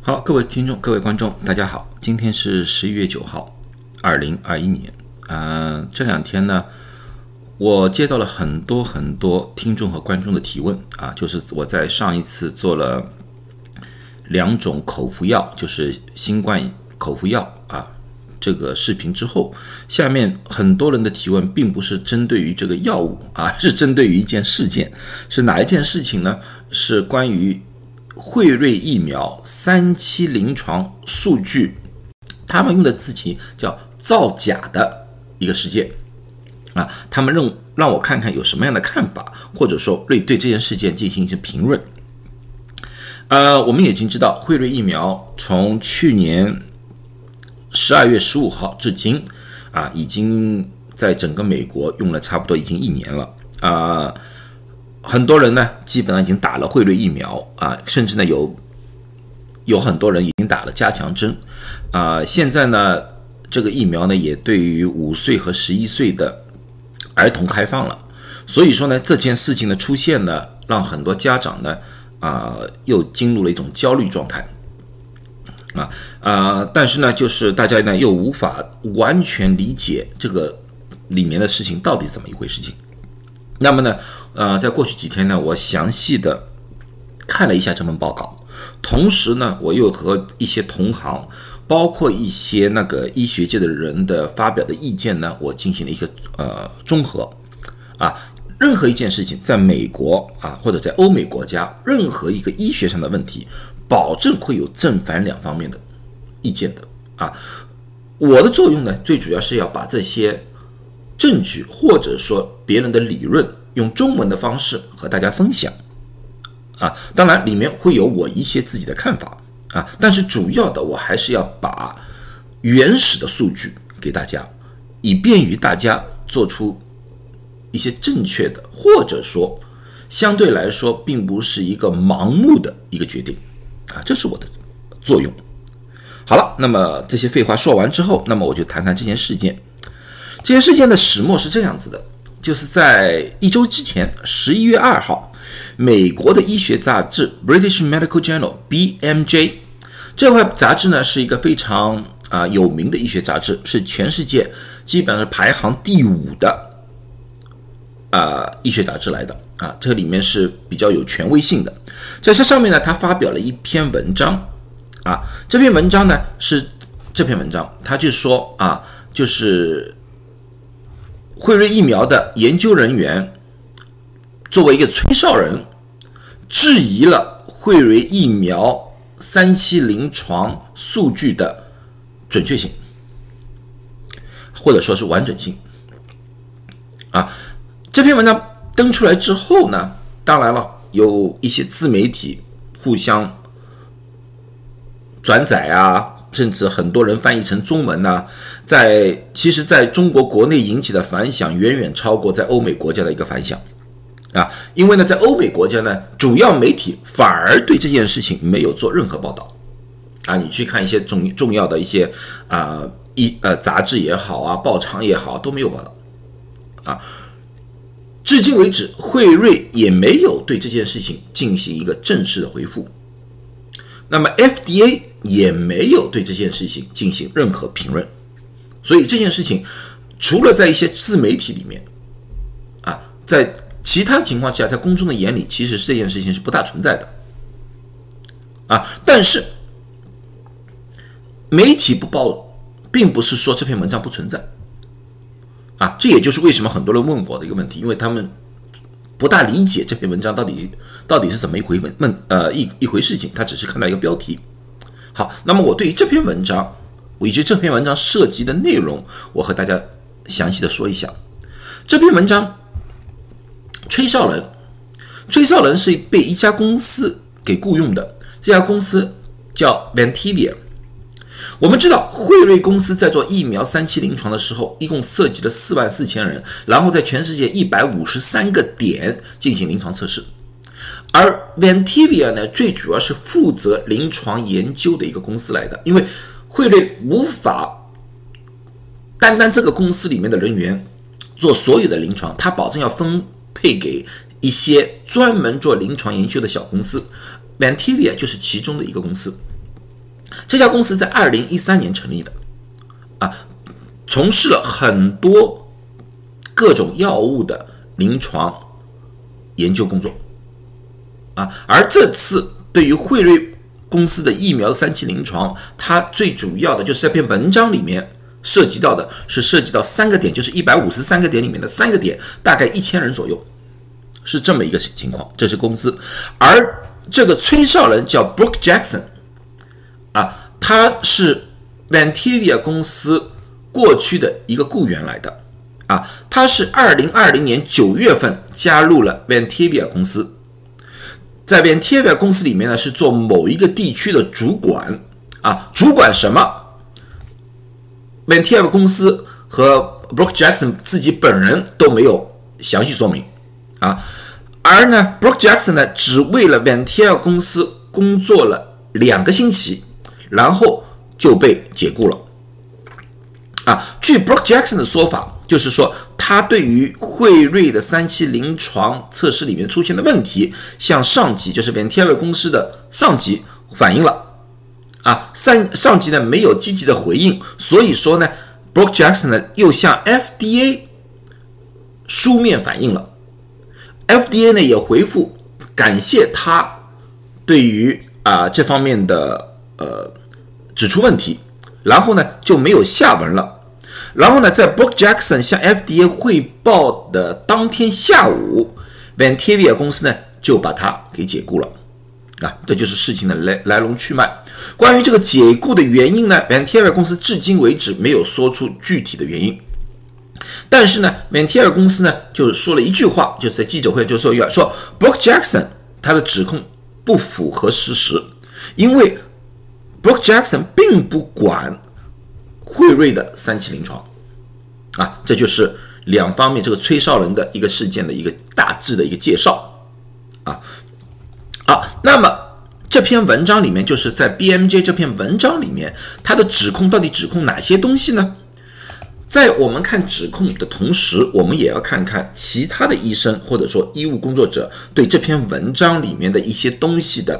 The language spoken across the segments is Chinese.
好，各位听众、各位观众，大家好，今天是十一月九号，二零二一年。啊，这两天呢，我接到了很多很多听众和观众的提问啊，就是我在上一次做了两种口服药，就是新冠口服药啊这个视频之后，下面很多人的提问并不是针对于这个药物啊，是针对于一件事件，是哪一件事情呢？是关于。惠瑞疫苗三期临床数据，他们用的字词叫造假的一个事件啊，他们让让我看看有什么样的看法，或者说对对这件事件进行一些评论。呃，我们已经知道，惠瑞疫苗从去年十二月十五号至今啊，已经在整个美国用了差不多已经一年了啊。很多人呢，基本上已经打了汇瑞疫苗啊，甚至呢有有很多人已经打了加强针啊。现在呢，这个疫苗呢也对于五岁和十一岁的儿童开放了。所以说呢，这件事情的出现呢，让很多家长呢啊又进入了一种焦虑状态啊啊。但是呢，就是大家呢又无法完全理解这个里面的事情到底怎么一回事情。那么呢，呃，在过去几天呢，我详细的看了一下这份报告，同时呢，我又和一些同行，包括一些那个医学界的人的发表的意见呢，我进行了一个呃综合。啊，任何一件事情，在美国啊，或者在欧美国家，任何一个医学上的问题，保证会有正反两方面的意见的。啊，我的作用呢，最主要是要把这些。证据或者说别人的理论，用中文的方式和大家分享，啊，当然里面会有我一些自己的看法啊，但是主要的我还是要把原始的数据给大家，以便于大家做出一些正确的，或者说相对来说并不是一个盲目的一个决定啊，这是我的作用。好了，那么这些废话说完之后，那么我就谈谈这件事件。这件事件的始末是这样子的，就是在一周之前，十一月二号，美国的医学杂志《British Medical Journal》（BMJ） 这块杂志呢，是一个非常啊有名的医学杂志，是全世界基本上排行第五的啊医学杂志来的啊，这里面是比较有权威性的。在这上面呢，他发表了一篇文章啊，这篇文章呢是这篇文章，他就说啊，就是。辉瑞疫苗的研究人员作为一个吹哨人，质疑了辉瑞疫苗三期临床数据的准确性，或者说是完整性。啊，这篇文章登出来之后呢，当然了，有一些自媒体互相转载啊。甚至很多人翻译成中文呢，在其实在中国国内引起的反响远远超过在欧美国家的一个反响，啊，因为呢，在欧美国家呢，主要媒体反而对这件事情没有做任何报道，啊，你去看一些重重要的一些啊一呃杂志也好啊，报章也好都没有报道，啊，至今为止，惠瑞也没有对这件事情进行一个正式的回复。那么 FDA 也没有对这件事情进行任何评论，所以这件事情除了在一些自媒体里面，啊，在其他情况下，在公众的眼里，其实这件事情是不大存在的，啊，但是媒体不报，并不是说这篇文章不存在，啊，这也就是为什么很多人问我的一个问题，因为他们。不大理解这篇文章到底到底是怎么一回问问呃一一回事情，他只是看到一个标题。好，那么我对于这篇文章，以及这篇文章涉及的内容，我和大家详细的说一下。这篇文章，吹哨人，吹哨人是被一家公司给雇佣的，这家公司叫 Ventivia。我们知道，辉瑞公司在做疫苗三期临床的时候，一共涉及了四万四千人，然后在全世界一百五十三个点进行临床测试。而 Ventivia 呢，最主要是负责临床研究的一个公司来的，因为辉瑞无法单单这个公司里面的人员做所有的临床，他保证要分配给一些专门做临床研究的小公司，Vantivia 就是其中的一个公司。这家公司在二零一三年成立的，啊，从事了很多各种药物的临床研究工作，啊，而这次对于惠瑞公司的疫苗三期临床，它最主要的就是这篇文章里面涉及到的是涉及到三个点，就是一百五十三个点里面的三个点，大概一千人左右，是这么一个情况，这是公司，而这个崔少人叫 Brooke Jackson。啊，他是 Vantavia 公司过去的一个雇员来的，啊，他是二零二零年九月份加入了 Vantavia 公司，在 Vantavia 公司里面呢是做某一个地区的主管，啊，主管什么？Vantavia 公司和 Brooke Jackson 自己本人都没有详细说明，啊，而呢，Brooke Jackson 呢只为了 Vantavia 公司工作了两个星期。然后就被解雇了，啊，据 Brooke Jackson 的说法，就是说他对于惠瑞的三期临床测试里面出现的问题，向上级，就是 Ventera 公司的上级反映了，啊，上上级呢没有积极的回应，所以说呢，Brooke Jackson 呢又向 FDA 书面反映了，FDA 呢也回复感谢他对于啊这方面的呃。指出问题，然后呢就没有下文了。然后呢，在 Book Jackson 向 FDA 汇报的当天下午，Ventavia 公司呢就把他给解雇了。啊，这就是事情的来来龙去脉。关于这个解雇的原因呢，Ventavia 公司至今为止没有说出具体的原因。但是呢，Ventavia 公司呢就是说了一句话，就是在记者会就说要说 Book Jackson 他的指控不符合事实，因为。Book Jackson 并不管惠瑞的三期临床，啊，这就是两方面这个崔少人的一个事件的一个大致的一个介绍，啊，好，那么这篇文章里面就是在 BMJ 这篇文章里面，它的指控到底指控哪些东西呢？在我们看指控的同时，我们也要看看其他的医生或者说医务工作者对这篇文章里面的一些东西的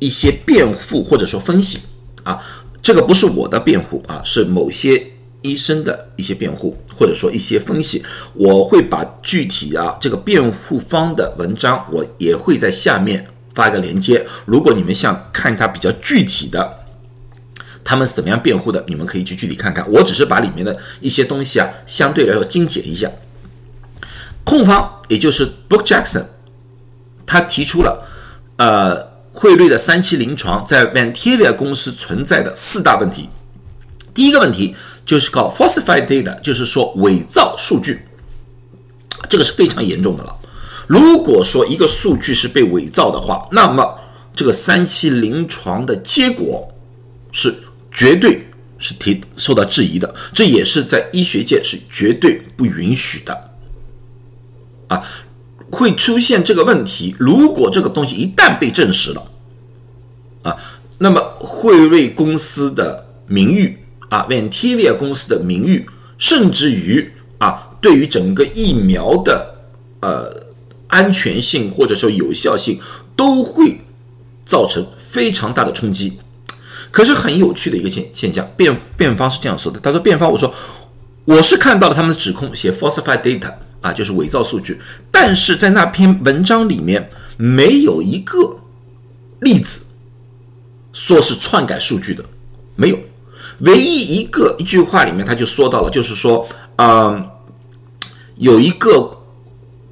一些辩护或者说分析。啊，这个不是我的辩护啊，是某些医生的一些辩护，或者说一些分析。我会把具体啊这个辩护方的文章，我也会在下面发一个链接。如果你们想看它比较具体的，他们是怎么样辩护的，你们可以去具体看看。我只是把里面的一些东西啊，相对来说精简一下。控方也就是 Book Jackson，他提出了呃。汇率的三期临床在 Vantavia 公司存在的四大问题，第一个问题就是搞 falsified data，就是说伪造数据，这个是非常严重的了。如果说一个数据是被伪造的话，那么这个三期临床的结果是绝对是提受到质疑的，这也是在医学界是绝对不允许的啊。会出现这个问题。如果这个东西一旦被证实了，啊，那么惠瑞公司的名誉啊，Ventivia 公司的名誉，甚至于啊，对于整个疫苗的呃安全性或者说有效性，都会造成非常大的冲击。可是很有趣的一个现现象，辩辩方是这样说的：他说，辩方我说我是看到了他们的指控，写 falsified data。啊，就是伪造数据，但是在那篇文章里面没有一个例子说是篡改数据的，没有。唯一一个一句话里面他就说到了，就是说，嗯，有一个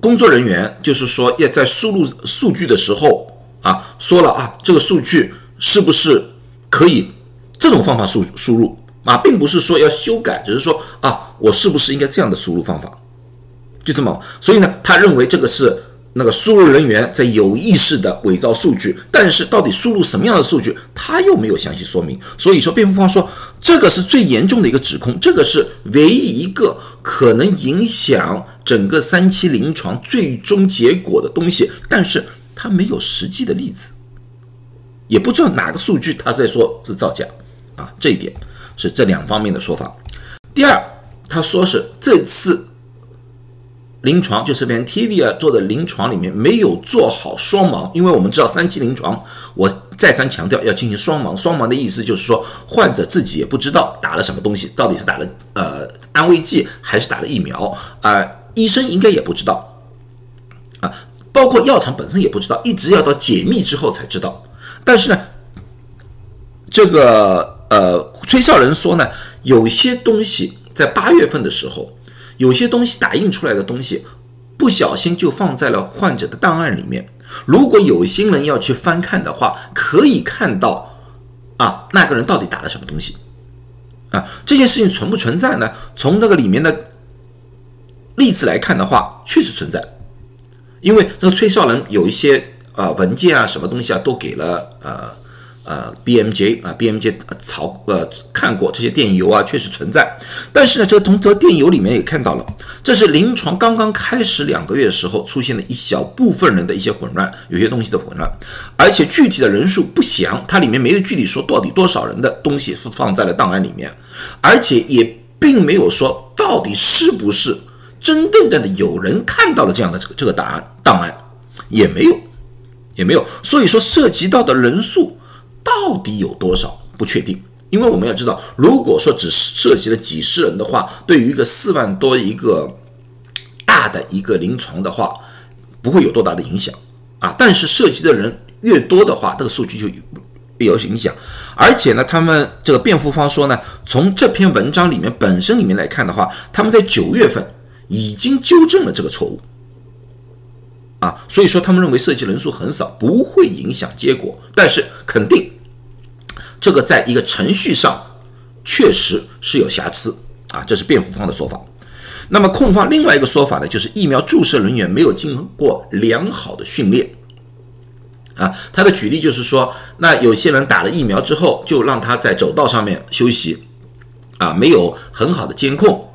工作人员，就是说要在输入数据的时候啊，说了啊，这个数据是不是可以这种方法输输入啊，并不是说要修改，只是说啊，我是不是应该这样的输入方法？就这么，所以呢，他认为这个是那个输入人员在有意识的伪造数据，但是到底输入什么样的数据，他又没有详细说明。所以说，辩护方说这个是最严重的一个指控，这个是唯一一个可能影响整个三期临床最终结果的东西，但是他没有实际的例子，也不知道哪个数据他在说是造假啊，这一点是这两方面的说法。第二，他说是这次。临床就是 Vantavia 做的临床里面没有做好双盲，因为我们知道三期临床，我再三强调要进行双盲，双盲的意思就是说，患者自己也不知道打了什么东西，到底是打了呃安慰剂还是打了疫苗啊，医生应该也不知道啊，包括药厂本身也不知道，一直要到解密之后才知道。但是呢，这个呃吹哨人说呢，有些东西在八月份的时候，有些东西打印出来的东西，不小心就放在了患者的档案里面。如果有心人要去翻看的话，可以看到啊，那个人到底打了什么东西啊？这件事情存不存在呢？从那个里面的例子来看的话，确实存在，因为那个吹哨人有一些啊文件啊，什么东西啊，都给了呃。呃，B M J 啊，B M J 曹呃看过这些电邮啊，确实存在。但是呢，这个从这电邮里面也看到了，这是临床刚刚开始两个月的时候出现了一小部分人的一些混乱，有些东西的混乱，而且具体的人数不详，它里面没有具体说到底多少人的东西是放在了档案里面，而且也并没有说到底是不是真正的有人看到了这样的这个这个档案档案，也没有，也没有。所以说涉及到的人数。到底有多少不确定？因为我们要知道，如果说只涉及了几十人的话，对于一个四万多一个大的一个临床的话，不会有多大的影响啊。但是涉及的人越多的话，这个数据就有影响。而且呢，他们这个辩护方说呢，从这篇文章里面本身里面来看的话，他们在九月份已经纠正了这个错误啊，所以说他们认为涉及人数很少，不会影响结果，但是肯定。这个在一个程序上确实是有瑕疵啊，这是辩护方的说法。那么控方另外一个说法呢，就是疫苗注射人员没有经过良好的训练啊。他的举例就是说，那有些人打了疫苗之后，就让他在走道上面休息啊，没有很好的监控。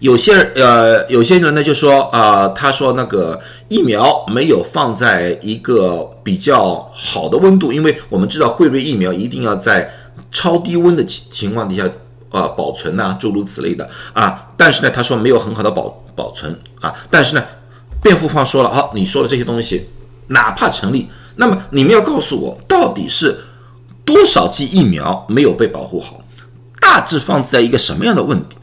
有些呃，有些人呢就说啊，他说那个疫苗没有放在一个比较好的温度，因为我们知道辉瑞疫苗一定要在超低温的情情况底下啊保存呐，诸如此类的啊。但是呢，他说没有很好的保保存啊。但是呢，辩护方说了，好，你说的这些东西哪怕成立，那么你们要告诉我，到底是多少剂疫苗没有被保护好，大致放在一个什么样的问题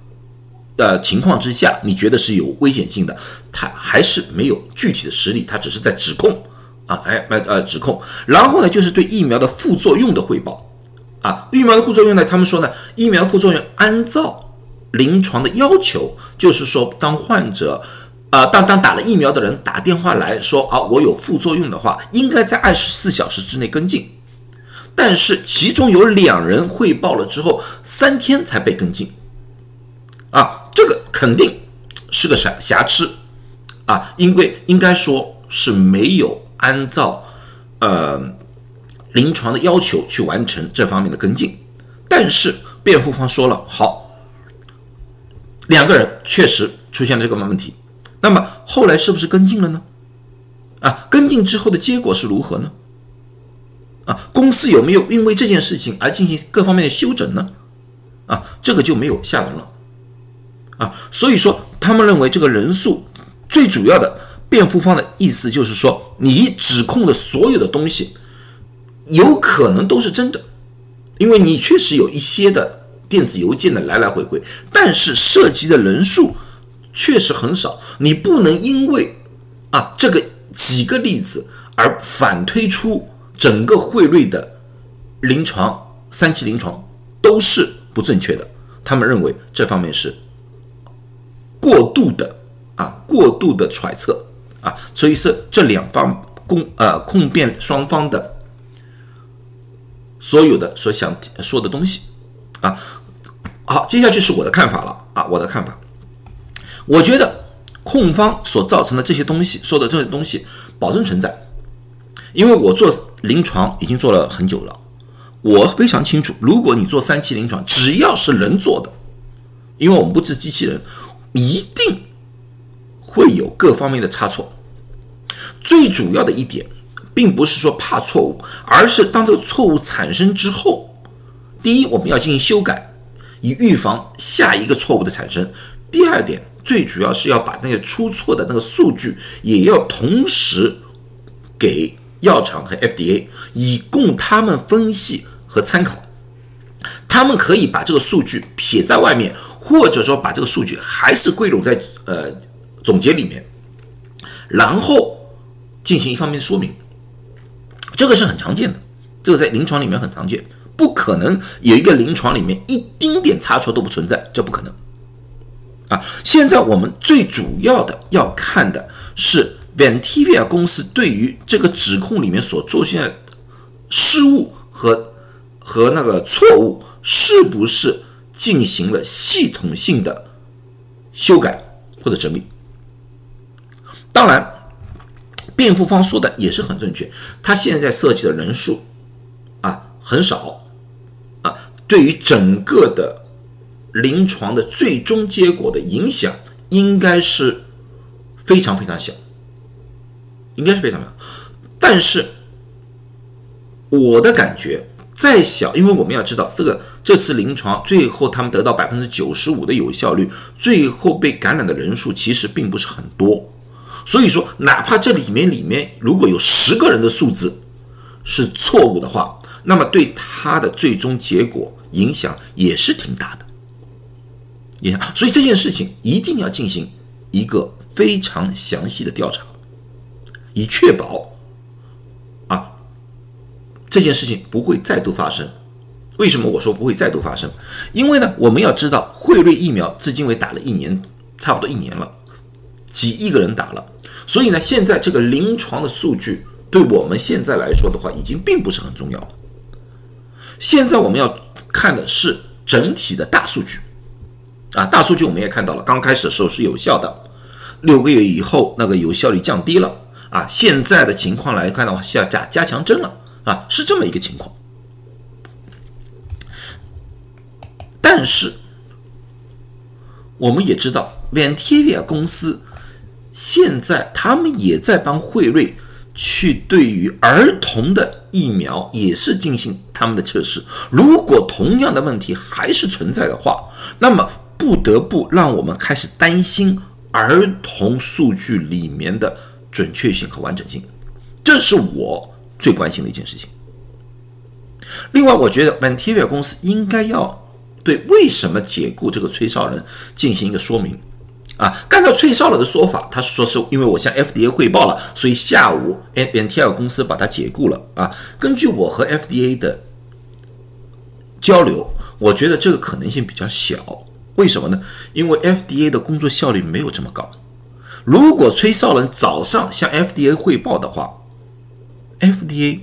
呃？情况之下，你觉得是有危险性的，他还是没有具体的实例，他只是在指控啊，哎，呃呃，指控。然后呢，就是对疫苗的副作用的汇报啊，疫苗的副作用呢，他们说呢，疫苗副作用按照临床的要求，就是说，当患者啊，当当打了疫苗的人打电话来说啊，我有副作用的话，应该在二十四小时之内跟进。但是其中有两人汇报了之后，三天才被跟进。肯定是个瑕瑕疵啊，因为应该说是没有按照呃临床的要求去完成这方面的跟进。但是辩护方说了，好，两个人确实出现了这个问题，那么后来是不是跟进了呢？啊，跟进之后的结果是如何呢？啊，公司有没有因为这件事情而进行各方面的修整呢？啊，这个就没有下文了。啊，所以说他们认为这个人数最主要的辩护方的意思就是说，你指控的所有的东西有可能都是真的，因为你确实有一些的电子邮件的来来回回，但是涉及的人数确实很少，你不能因为啊这个几个例子而反推出整个汇瑞的临床三期临床都是不正确的。他们认为这方面是。过度的啊，过度的揣测啊，所以是这两方公呃控辩双方的所有的所想说的东西啊。好，接下去是我的看法了啊，我的看法，我觉得控方所造成的这些东西说的这些东西保证存在，因为我做临床已经做了很久了，我非常清楚，如果你做三期临床，只要是人做的，因为我们不是机器人。一定会有各方面的差错。最主要的一点，并不是说怕错误，而是当这个错误产生之后，第一，我们要进行修改，以预防下一个错误的产生；第二点，最主要是要把那些出错的那个数据，也要同时给药厂和 FDA，以供他们分析和参考。他们可以把这个数据写在外面，或者说把这个数据还是归拢在呃总结里面，然后进行一方面说明。这个是很常见的，这个在临床里面很常见，不可能有一个临床里面一丁点差错都不存在，这不可能。啊，现在我们最主要的要看的是 Ventivia 公司对于这个指控里面所出现的失误和和那个错误，是不是进行了系统性的修改或者整理？当然。辩护方说的也是很正确，他现在涉及的人数啊很少啊，对于整个的临床的最终结果的影响应该是非常非常小，应该是非常小。但是我的感觉再小，因为我们要知道这个这次临床最后他们得到百分之九十五的有效率，最后被感染的人数其实并不是很多。所以说，哪怕这里面里面如果有十个人的数字是错误的话，那么对他的最终结果影响也是挺大的。也所以这件事情一定要进行一个非常详细的调查，以确保啊这件事情不会再度发生。为什么我说不会再度发生？因为呢，我们要知道惠瑞疫苗至今为打了一年，差不多一年了，几亿个人打了。所以呢，现在这个临床的数据对我们现在来说的话，已经并不是很重要了。现在我们要看的是整体的大数据，啊，大数据我们也看到了，刚开始的时候是有效的，六个月以后那个有效率降低了，啊，现在的情况来看的话，需要加加强针了，啊，是这么一个情况。但是我们也知道，Ventivia 公司。现在他们也在帮惠瑞去对于儿童的疫苗也是进行他们的测试。如果同样的问题还是存在的话，那么不得不让我们开始担心儿童数据里面的准确性和完整性。这是我最关心的一件事情。另外，我觉得 Ventivia 公司应该要对为什么解雇这个崔少仁进行一个说明。啊，按照崔少了的说法，他说是因为我向 FDA 汇报了，所以下午 N N T L 公司把他解雇了。啊，根据我和 FDA 的交流，我觉得这个可能性比较小。为什么呢？因为 FDA 的工作效率没有这么高。如果崔少人早上向 FDA 汇报的话，FDA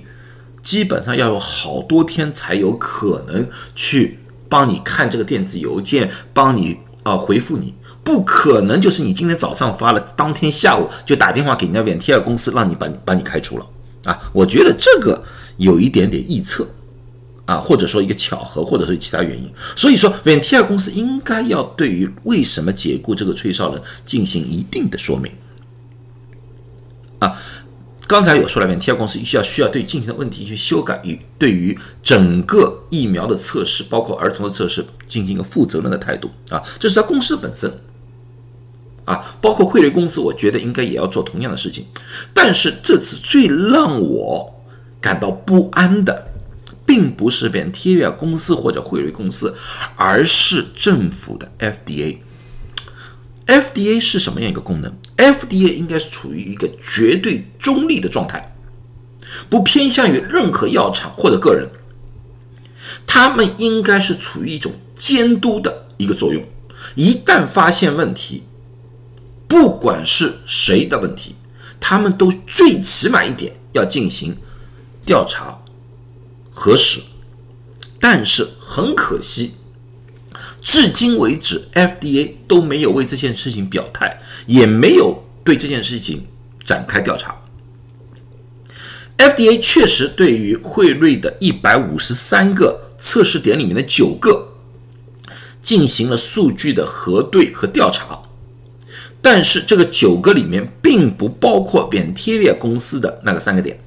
基本上要有好多天才有可能去帮你看这个电子邮件，帮你啊回复你。不可能，就是你今天早上发了，当天下午就打电话给人家 Ventia 公司，让你把你把你开除了啊！我觉得这个有一点点臆测啊，或者说一个巧合，或者说其他原因。所以说，Ventia 公司应该要对于为什么解雇这个崔少人进行一定的说明啊。刚才有说了，Ventia 公司需要需要对进行的问题去修改，与对于整个疫苗的测试，包括儿童的测试，进行一个负责任的态度啊，这是他公司的本身。啊，包括汇瑞公司，我觉得应该也要做同样的事情。但是这次最让我感到不安的，并不是 Ventivia 公司或者汇瑞公司，而是政府的 FDA。FDA 是什么样一个功能？FDA 应该是处于一个绝对中立的状态，不偏向于任何药厂或者个人。他们应该是处于一种监督的一个作用。一旦发现问题，不管是谁的问题，他们都最起码一点要进行调查核实。但是很可惜，至今为止，FDA 都没有为这件事情表态，也没有对这件事情展开调查。FDA 确实对于惠瑞的一百五十三个测试点里面的九个进行了数据的核对和调查。但是这个九个里面并不包括 Ventivia 公司的那个三个点，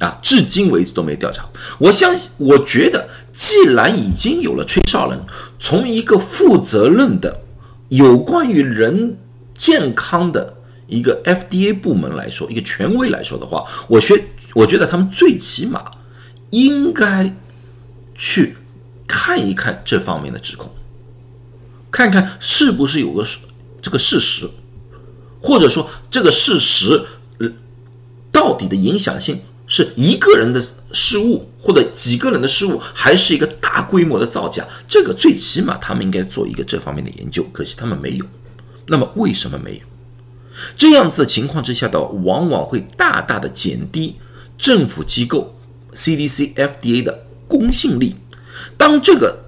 啊，至今为止都没调查。我相信，我觉得，既然已经有了吹哨人从一个负责任的、有关于人健康的一个 FDA 部门来说，一个权威来说的话，我觉我觉得他们最起码应该去看一看这方面的指控，看看是不是有个这个事实，或者说这个事实到底的影响性是一个人的失误，或者几个人的失误，还是一个大规模的造假？这个最起码他们应该做一个这方面的研究，可惜他们没有。那么为什么没有？这样子的情况之下的，往往会大大的减低政府机构 CDC、FDA 的公信力。当这个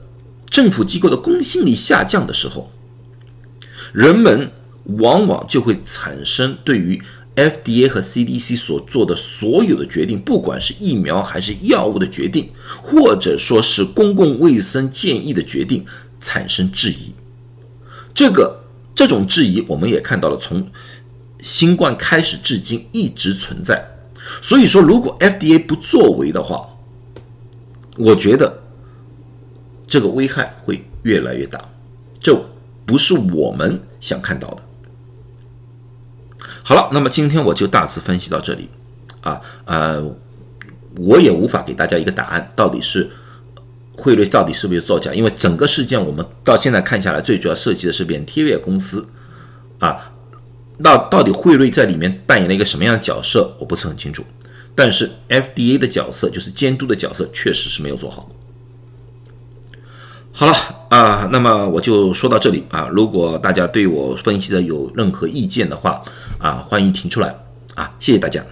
政府机构的公信力下降的时候，人们往往就会产生对于 FDA 和 CDC 所做的所有的决定，不管是疫苗还是药物的决定，或者说是公共卫生建议的决定，产生质疑。这个。这种质疑，我们也看到了，从新冠开始至今一直存在。所以说，如果 FDA 不作为的话，我觉得这个危害会越来越大，这不是我们想看到的。好了，那么今天我就大致分析到这里啊，呃，我也无法给大家一个答案，到底是。汇率到底是不是造假？因为整个事件我们到现在看下来，最主要涉及的是 Bentiva 公司啊。那到底汇率在里面扮演了一个什么样的角色，我不是很清楚。但是 FDA 的角色，就是监督的角色，确实是没有做好。好了啊，那么我就说到这里啊。如果大家对我分析的有任何意见的话啊，欢迎提出来啊。谢谢大家。